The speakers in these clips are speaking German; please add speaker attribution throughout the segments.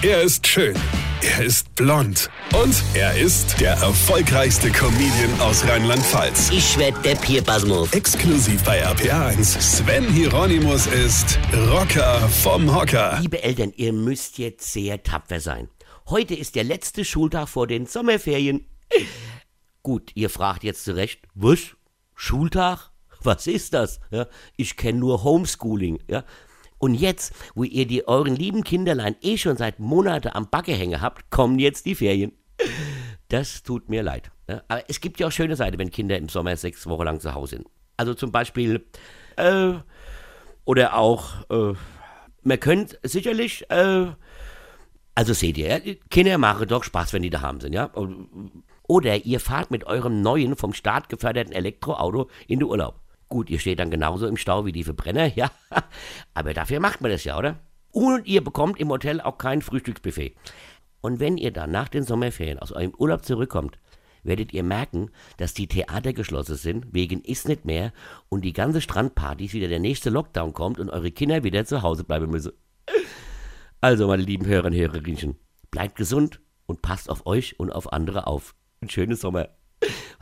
Speaker 1: Er ist schön. Er ist blond. Und er ist der erfolgreichste Comedian aus Rheinland-Pfalz.
Speaker 2: Ich werd der Pierpasmus.
Speaker 1: Exklusiv bei RPA1. Sven Hieronymus ist Rocker vom Hocker.
Speaker 2: Liebe Eltern, ihr müsst jetzt sehr tapfer sein. Heute ist der letzte Schultag vor den Sommerferien. Gut, ihr fragt jetzt zurecht, was? Schultag? Was ist das? Ja, ich kenne nur Homeschooling. Ja. Und jetzt, wo ihr die euren lieben Kinderlein eh schon seit Monaten am Backe hängen habt, kommen jetzt die Ferien. Das tut mir leid. Ja. Aber es gibt ja auch schöne Seiten, wenn Kinder im Sommer sechs Wochen lang zu Hause sind. Also zum Beispiel, äh, oder auch, äh, man könnte sicherlich, äh, also seht ihr, Kinder machen doch Spaß, wenn die daheim sind, ja. Oder ihr fahrt mit eurem neuen, vom Staat geförderten Elektroauto in den Urlaub. Gut, ihr steht dann genauso im Stau wie die Verbrenner, ja. Aber dafür macht man das ja, oder? Und ihr bekommt im Hotel auch kein Frühstücksbuffet. Und wenn ihr dann nach den Sommerferien aus eurem Urlaub zurückkommt, werdet ihr merken, dass die Theater geschlossen sind, wegen ist nicht mehr und die ganze Strandpartys wieder der nächste Lockdown kommt und eure Kinder wieder zu Hause bleiben müssen. Also, meine lieben Hörer und Hörerinchen, bleibt gesund und passt auf euch und auf andere auf. Ein schönes Sommer.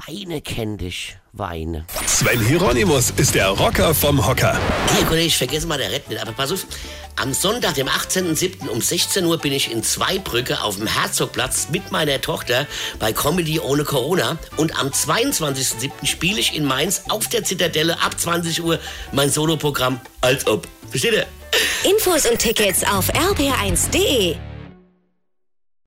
Speaker 2: Weine kenn dich, Weine.
Speaker 1: Sven Hieronymus ist der Rocker vom Hocker.
Speaker 2: Hier, Kollege, ich vergesse mal der Rett nicht, aber pass auf. Am Sonntag, dem 18.07. um 16 Uhr bin ich in Zweibrücke auf dem Herzogplatz mit meiner Tochter bei Comedy ohne Corona. Und am 22.07. spiele ich in Mainz auf der Zitadelle ab 20 Uhr mein Soloprogramm Als ob. Versteht ihr?
Speaker 3: Infos und Tickets auf rb1.de.